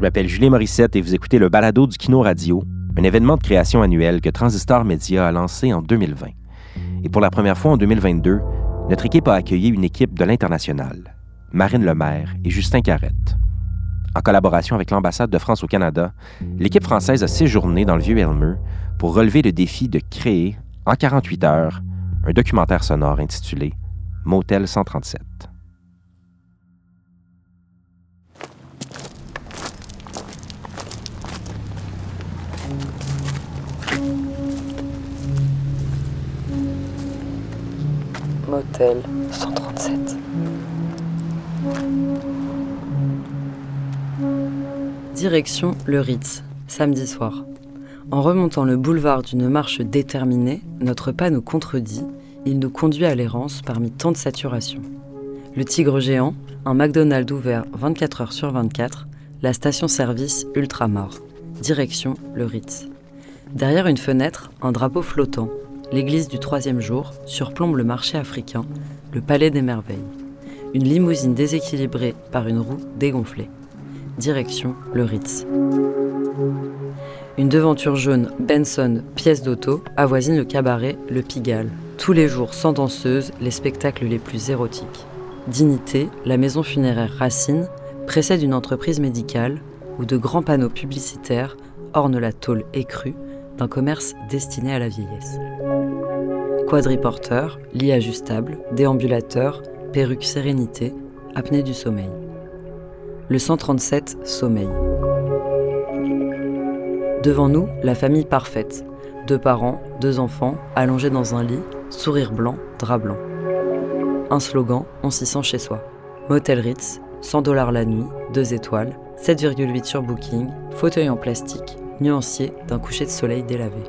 Je m'appelle Julien Morissette et vous écoutez le Balado du Kino Radio, un événement de création annuel que Transistor Media a lancé en 2020. Et pour la première fois en 2022, notre équipe a accueilli une équipe de l'international, Marine Lemaire et Justin Carrette. En collaboration avec l'ambassade de France au Canada, l'équipe française a séjourné dans le vieux Elmer pour relever le défi de créer, en 48 heures, un documentaire sonore intitulé Motel 137. Motel 137. Direction le Ritz, samedi soir. En remontant le boulevard d'une marche déterminée, notre pas nous contredit, il nous conduit à l'errance parmi tant de saturation. Le Tigre géant, un McDonald's ouvert 24 heures sur 24, la station-service Ultramar. Direction le Ritz. Derrière une fenêtre, un drapeau flottant, l'église du troisième jour surplombe le marché africain, le palais des merveilles. Une limousine déséquilibrée par une roue dégonflée. Direction le Ritz. Une devanture jaune Benson, pièce d'auto, avoisine le cabaret Le Pigalle. Tous les jours, sans danseuse, les spectacles les plus érotiques. Dignité, la maison funéraire Racine, précède une entreprise médicale où de grands panneaux publicitaires ornent la tôle écrue d'un commerce destiné à la vieillesse. Quadriporteur, lit ajustable, déambulateur, perruque sérénité, apnée du sommeil. Le 137 sommeil. Devant nous, la famille parfaite. Deux parents, deux enfants, allongés dans un lit, sourire blanc, drap blanc. Un slogan, on s'y sent chez soi. Motel Ritz, 100 dollars la nuit, 2 étoiles, 7,8 sur Booking, fauteuil en plastique, nuancier d'un coucher de soleil délavé.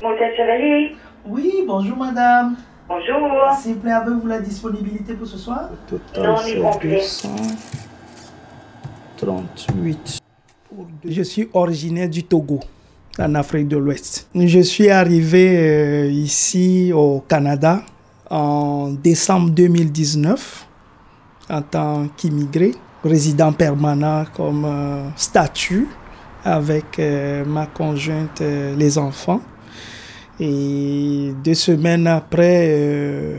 Motel Chevalier. Oui, bonjour madame. Bonjour. S'il vous plaît, avez-vous la disponibilité pour ce soir? Non, on est complet. 38. Je suis originaire du Togo, en Afrique de l'Ouest. Je suis arrivé euh, ici au Canada en décembre 2019 en tant qu'immigré, résident permanent comme euh, statut avec euh, ma conjointe, euh, les enfants. Et deux semaines après, euh,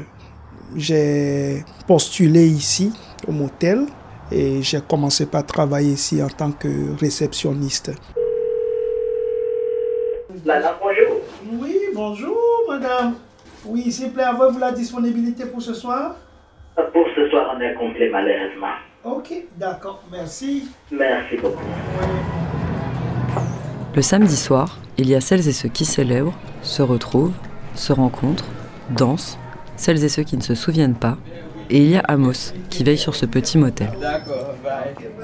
j'ai postulé ici au motel et j'ai commencé par travailler ici en tant que réceptionniste. Madame, bonjour. Oui, bonjour madame. Oui, s'il vous plaît, avez-vous la disponibilité pour ce soir? Pour ce soir, on est complet, malheureusement. Ok, d'accord, merci. Merci beaucoup. Le samedi soir, il y a celles et ceux qui célèbrent, se retrouvent, se rencontrent, dansent, celles et ceux qui ne se souviennent pas, et il y a Amos qui veille sur ce petit motel.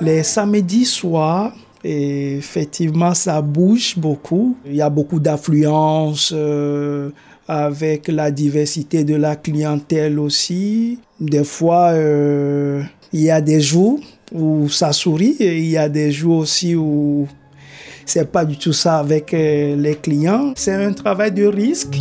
Les samedis soirs, effectivement, ça bouge beaucoup. Il y a beaucoup d'affluence euh, avec la diversité de la clientèle aussi. Des fois, euh, il y a des jours où ça sourit et il y a des jours aussi où c'est pas du tout ça avec euh, les clients. C'est un travail de risque.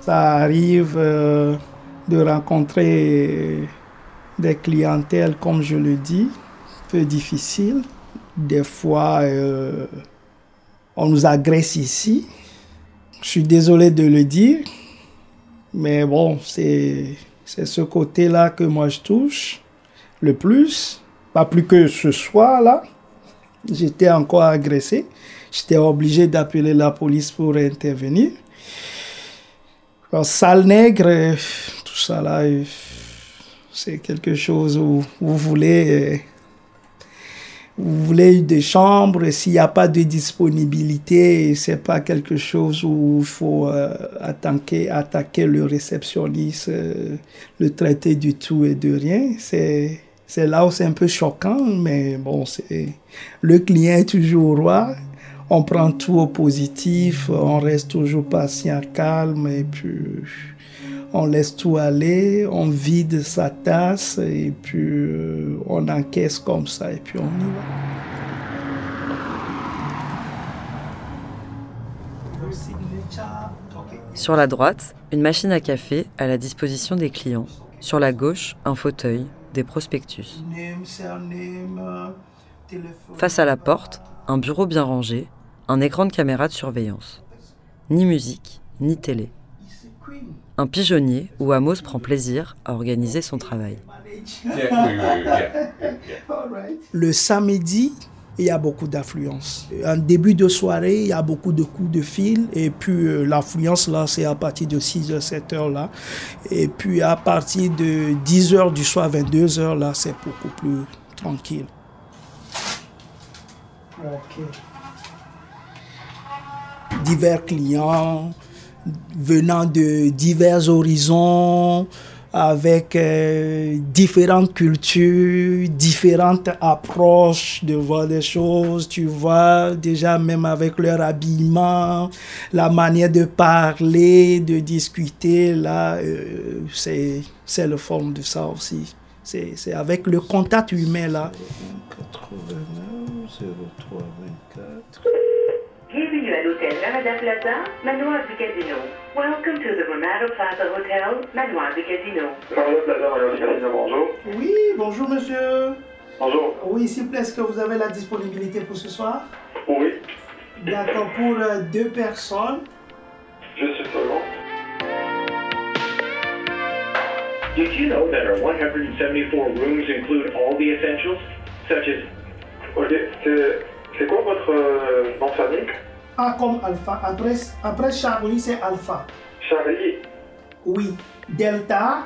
Ça arrive euh, de rencontrer des clientèles, comme je le dis, peu difficiles. Des fois, euh, on nous agresse ici. Je suis désolé de le dire, mais bon, c'est ce côté-là que moi je touche le plus. Pas plus que ce soir-là. J'étais encore agressé. J'étais obligé d'appeler la police pour intervenir. Alors, sale nègre, euh, tout ça là, euh, c'est quelque chose où vous voulez, euh, vous voulez des chambres. S'il n'y a pas de disponibilité, c'est pas quelque chose où il faut euh, attaquer, attaquer le réceptionniste, euh, le traiter du tout et de rien. C'est c'est là où c'est un peu choquant, mais bon, c'est le client est toujours roi. on prend tout au positif, on reste toujours patient, calme et puis on laisse tout aller, on vide sa tasse et puis euh, on encaisse comme ça et puis on y va. Sur la droite, une machine à café à la disposition des clients. Sur la gauche, un fauteuil, des prospectus. Face à la porte, un bureau bien rangé, un écran de caméra de surveillance. Ni musique, ni télé. Un pigeonnier où Amos prend plaisir à organiser son travail. Le samedi, il y a beaucoup d'affluence. En début de soirée, il y a beaucoup de coups de fil. Et puis euh, l'affluence, là, c'est à partir de 6h, 7h, là. Et puis à partir de 10h du soir, 22h, là, c'est beaucoup plus tranquille. Divers clients venant de divers horizons, avec euh, différentes cultures, différentes approches de voir les choses, tu vois, déjà même avec leur habillement, la manière de parler, de discuter, là, euh, c'est, c'est le forme de ça aussi. C'est, c'est avec le contact humain, là. 89, 03, 24. L'hôtel Ramada Plaza, Manoir du Casino. Welcome to the Ramada Plaza Hotel, Manoir du Casino. Ramada Plaza, Manoir du Casino, bonjour. Oui, bonjour monsieur. Bonjour. Oui, s'il vous plaît, est-ce que vous avez la disponibilité pour ce soir? Oui, D'accord, pour euh, deux personnes. juste une seconde. Did you know that our 174 rooms include all the essentials, such as Ok, c'est, c'est quoi votre euh, nom de famille? A comme alpha. Après, après Charlie, c'est alpha. Charlie. Oui. Delta,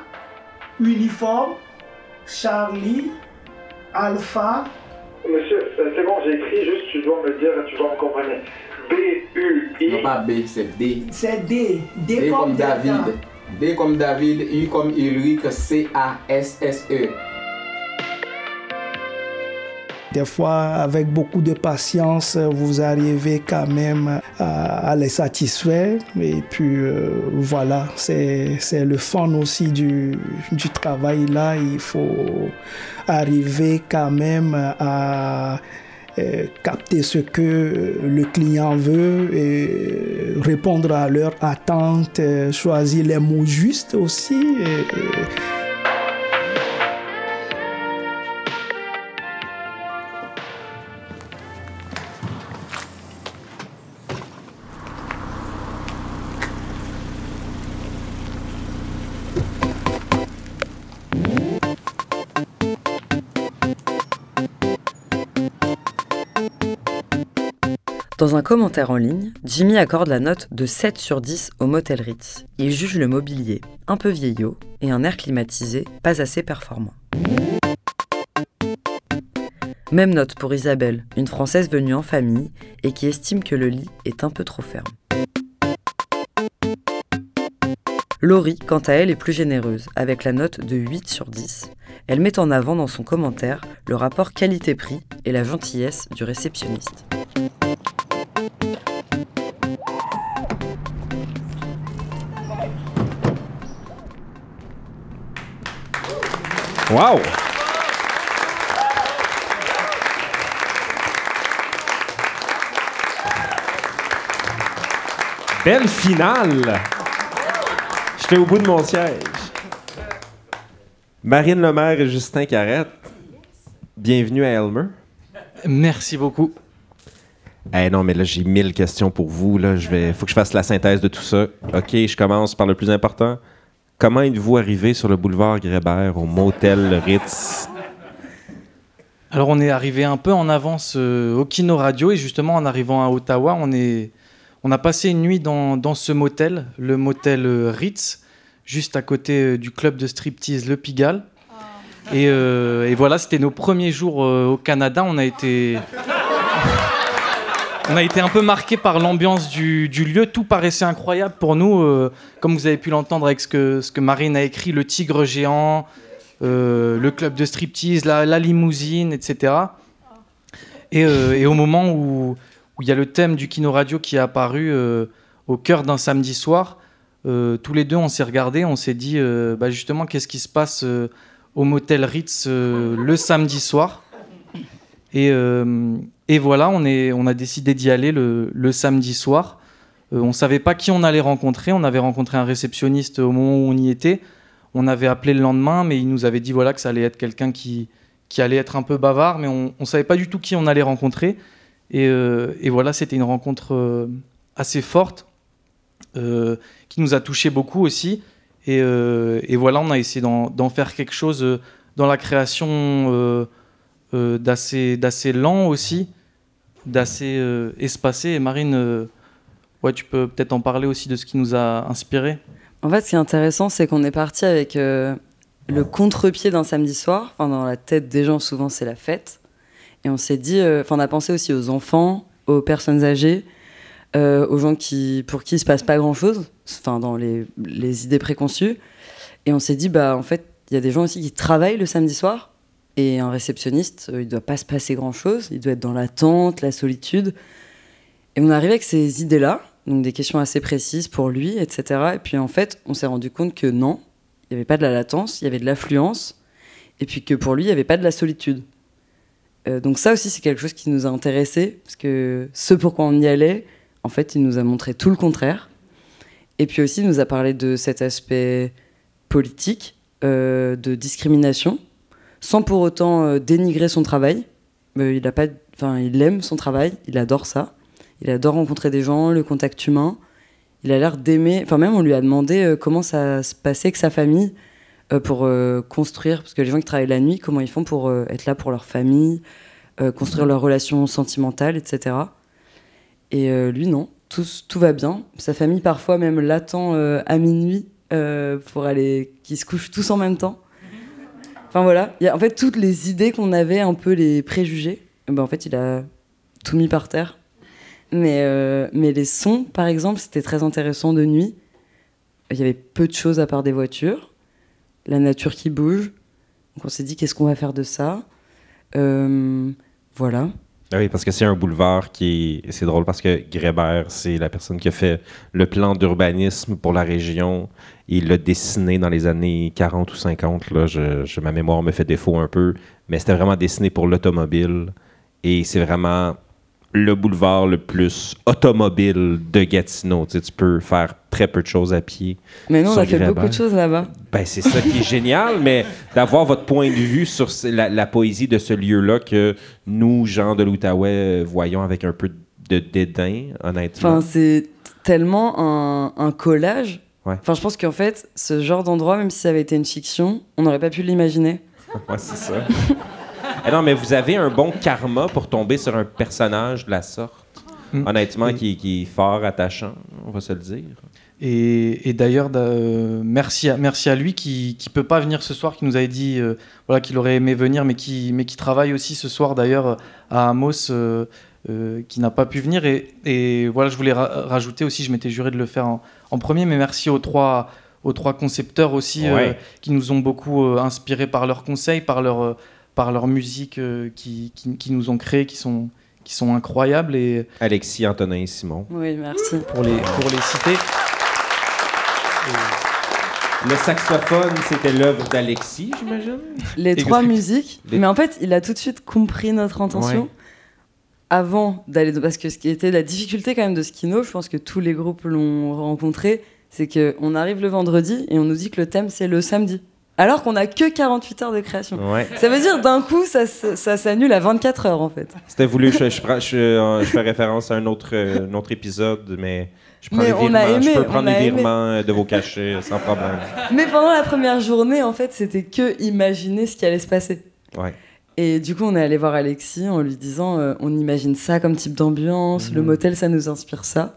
uniforme, Charlie, alpha. Monsieur, euh, c'est bon, j'ai écrit, juste tu dois me dire, tu dois me comprendre. B-U-I. Non pas B, c'est D. C'est D. D, D comme. David. D comme David, U comme Ulrich, C-A-S-S-E. Des fois, avec beaucoup de patience, vous arrivez quand même à, les satisfaire. Et puis euh, voilà, c'est le fun aussi du, du travail là. Il faut arriver quand même à euh, capter ce que le client veut et répondre à leurs attentes, euh, choisir les mots justes aussi. Dans un commentaire en ligne, Jimmy accorde la note de 7 sur 10 au Motel Ritz. Il juge le mobilier un peu vieillot et un air climatisé pas assez performant. Même note pour Isabelle, une Française venue en famille et qui estime que le lit est un peu trop ferme. Laurie, quant à elle, est plus généreuse, avec la note de 8 sur 10. Elle met en avant dans son commentaire le rapport qualité-prix et la gentillesse du réceptionniste. Wow! Belle finale! J'étais au bout de mon siège. Marine Lemaire et Justin Carrette, bienvenue à Elmer. Merci beaucoup. Eh non, mais là, j'ai mille questions pour vous. Là. Je vais... faut que je fasse la synthèse de tout ça. OK, je commence par le plus important. Comment êtes-vous arrivé sur le boulevard Grébert au motel Ritz? Alors on est arrivé un peu en avance euh, au Kino Radio et justement en arrivant à Ottawa, on, est, on a passé une nuit dans, ce motel, le motel euh, Ritz, juste à côté euh, du club de striptease Le Pigalle. Et, et voilà, c'était nos premiers jours au Canada. On a été, on a été un peu marqué par l'ambiance du, lieu. Tout paraissait incroyable pour nous, euh, comme vous avez pu l'entendre avec ce que, Marine a écrit, le tigre géant, euh, le club de striptease, la, limousine, etc. Et, euh, et au moment où, il y a le thème du Kino Radio qui est apparu au cœur d'un samedi soir. Tous les deux, on s'est regardé, on s'est dit bah, justement qu'est-ce qui se passe au motel Ritz le samedi soir. Et, et voilà, on, a décidé d'y aller le, samedi soir. Euh, on savait pas qui on allait rencontrer. On avait rencontré un réceptionniste au moment où on y était. On avait appelé le lendemain, mais il nous avait dit voilà que ça allait être quelqu'un qui, allait être un peu bavard, mais on ne savait pas du tout qui on allait rencontrer. Et, euh, voilà, c'était une rencontre euh, assez forte qui nous a touché beaucoup aussi. Et, voilà, on a essayé d'en faire quelque chose dans la création d'assez lent aussi, d'assez euh, espacé. Et Marine, euh, ouais, tu peux peut-être en parler aussi de ce qui nous a inspiré. En fait, ce qui est intéressant, c'est qu'on est parti avec euh, le contre-pied d'un samedi soir. Enfin, dans la tête des gens, souvent, c'est la fête. Et on s'est dit, enfin, on a pensé aussi aux enfants, aux personnes âgées, aux gens qui, pour qui il se passe pas grand-chose, enfin, dans les, les idées préconçues. Et on s'est dit, bah, en fait, il y a des gens aussi qui travaillent le samedi soir. Et un réceptionniste, euh, il doit pas se passer grand-chose. Il doit être dans l'attente, la solitude. Et on arrivé avec ces idées-là, donc des questions assez précises pour lui, etc. Et puis en fait, on s'est rendu compte que non, il n'y avait pas de la latence, il y avait de l'affluence, et puis que pour lui, il n'y avait pas de la solitude. Euh, donc ça aussi, c'est quelque chose qui nous a intéressés, parce que ce pourquoi on y allait, en fait, il nous a montré tout le contraire. Et puis aussi, il nous a parlé de cet aspect politique, euh, de discrimination, sans pour autant euh, dénigrer son travail. Il a pas, il aime son travail, il adore ça. Il adore rencontrer des gens, le contact humain. Il a l'air d'aimer. Enfin, même, on lui a demandé euh, comment ça se passait avec sa famille euh, pour construire. Parce que les gens qui travaillent la nuit, comment ils font pour être là pour leur famille, construire leurs relations sentimentales, etc. Et lui, non. Tout, tout va bien. Sa famille, parfois, même l'attend à minuit pour aller. qu'ils se couchent tous en même temps. Enfin, voilà. Il y a, en fait, toutes les idées qu'on avait, un peu les préjugés, eh ben, en fait, il a tout mis par terre. Mais, euh, mais les sons, par exemple, c'était très intéressant de nuit. Il y avait peu de choses à part des voitures, la nature qui bouge. Donc on s'est dit, qu'est-ce qu'on va faire de ça? Euh, Voilà. Ah oui, parce que c'est un boulevard qui est. C'est drôle parce que Grébert, c'est la personne qui a fait le plan d'urbanisme pour la région. Il l'a dessiné dans les années 40 ou 50. Là. Je, ma mémoire me fait défaut un peu. Mais c'était vraiment dessiné pour l'automobile. Et c'est vraiment le boulevard le plus automobile de Gatineau. Tu, sais, tu peux faire très peu de choses à pied. Mais non, on a fait Grébert. beaucoup de choses là-bas. Ben, c'est ça qui est génial, mais d'avoir votre point de vue sur la, la poésie de ce lieu-là que nous, gens de l'Outaouais, voyons avec un peu de dédain, honnêtement. Enfin, c'est tellement un, un collage. Ouais. Enfin, je pense qu'en fait, ce genre d'endroit, même si ça avait été une fiction, on n'aurait pas pu l'imaginer. Ouais, c'est ça. Eh non, mais vous avez un bon karma pour tomber sur un personnage de la sorte. Mm. Honnêtement, Et- qui, qui est fort attachant, on va se le dire. Et, et d'ailleurs, da- euh, merci, à, merci à lui qui ne peut pas venir ce soir, qui nous avait dit euh, voilà, qu'il aurait aimé venir, mais qui, mais qui travaille aussi ce soir d'ailleurs à Amos, euh, euh, qui n'a pas pu venir. Et, et voilà, je voulais ra- rajouter aussi, je m'étais juré de le faire en, en premier, mais merci aux trois, aux trois concepteurs aussi, euh, qui nous ont beaucoup euh, inspirés par leurs conseils, par leur, par leur musique euh, qui, qui, qui nous ont créé, qui sont, qui sont incroyables. Et Alexis, Antonin et Simon. Oui, merci. pour les, pour les citer. Le saxophone, c'était l'œuvre d'Alexis, j'imagine? Les trois musiques. Les- Mais en fait, il a tout de suite compris notre intention. Ouais. Avant d'aller. Parce que ce qui était la difficulté quand même de Skino, je pense que tous les groupes l'ont rencontré, c'est qu'on arrive le vendredi et on nous dit que le thème c'est le samedi. Alors qu'on a que 48 heures de création. Ouais. Ça veut dire d'un coup, ça, s- ça s'annule à 24 heures en fait. C'était voulu, je, je, prends- je, euh, je fais référence à un autre, euh, un autre épisode, mais je prends Mais les on virements. a aimé, je peux on prendre les aimé. virements euh, de vos cachets sans problème. Mais pendant la première journée, en fait, c'était que imaginer ce qui allait se passer. Ouais. Et du coup, on est allé voir Alexis en lui disant euh, on imagine ça comme type d'ambiance, Mhm. le motel, ça nous inspire ça.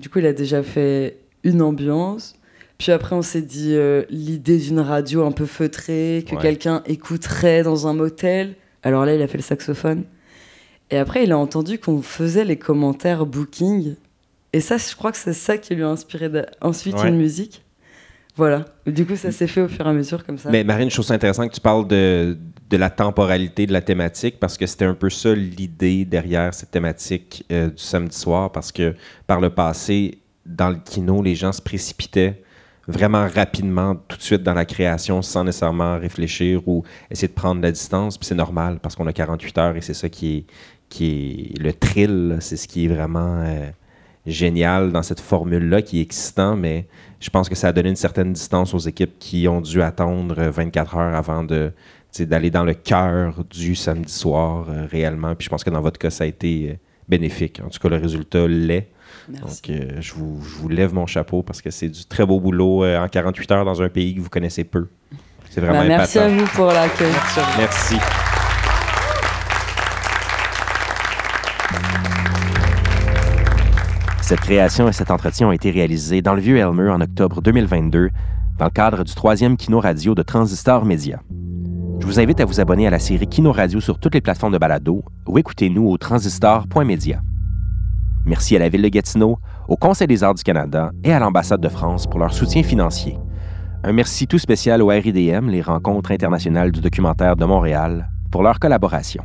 Du coup, il a déjà fait une ambiance. Puis après, on s'est dit euh, l'idée d'une radio un peu feutrée, que Ouais. quelqu'un écouterait dans un motel. Alors là, il a fait le saxophone. Et après, il a entendu qu'on faisait les commentaires booking. Et ça, je crois que c'est ça qui lui a inspiré ensuite Ouais. une musique. Voilà. Du coup, ça s'est fait au fur et à mesure comme ça. Mais Marine, je trouve ça intéressant que tu parles de, de la temporalité de la thématique parce que c'était un peu ça l'idée derrière cette thématique euh, du samedi soir parce que par le passé, dans le kino, les gens se précipitaient vraiment rapidement, tout de suite dans la création, sans nécessairement réfléchir ou essayer de prendre la distance. Puis c'est normal parce qu'on a 48 heures et c'est ça qui est, qui est le thrill, c'est ce qui est vraiment euh, génial dans cette formule-là, qui est excitant, mais je pense que ça a donné une certaine distance aux équipes qui ont dû attendre 24 heures avant de d'aller dans le cœur du samedi soir euh, réellement. Puis je pense que dans votre cas, ça a été euh, bénéfique. En tout cas, le résultat l'est. Donc, euh, je, vous, je, vous, lève mon chapeau parce que c'est du très beau boulot en 48 heures dans un pays que vous connaissez peu. C'est vraiment bah, Merci à vous pour l'accueil. Merci. Cette création et cet entretien ont été réalisés dans le Vieux Elmer en octobre 2022 dans le cadre du troisième Kino Radio de Transistor Média. Je vous invite à vous abonner à la série Kino Radio sur toutes les plateformes de balado ou écoutez-nous au transistor.media. Merci à la Ville de Gatineau, au Conseil des arts du Canada et à l'Ambassade de France pour leur soutien financier. Un merci tout spécial au RIDM, les Rencontres internationales du documentaire de Montréal, pour leur collaboration.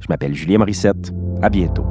Je m'appelle Julien Morissette. À bientôt.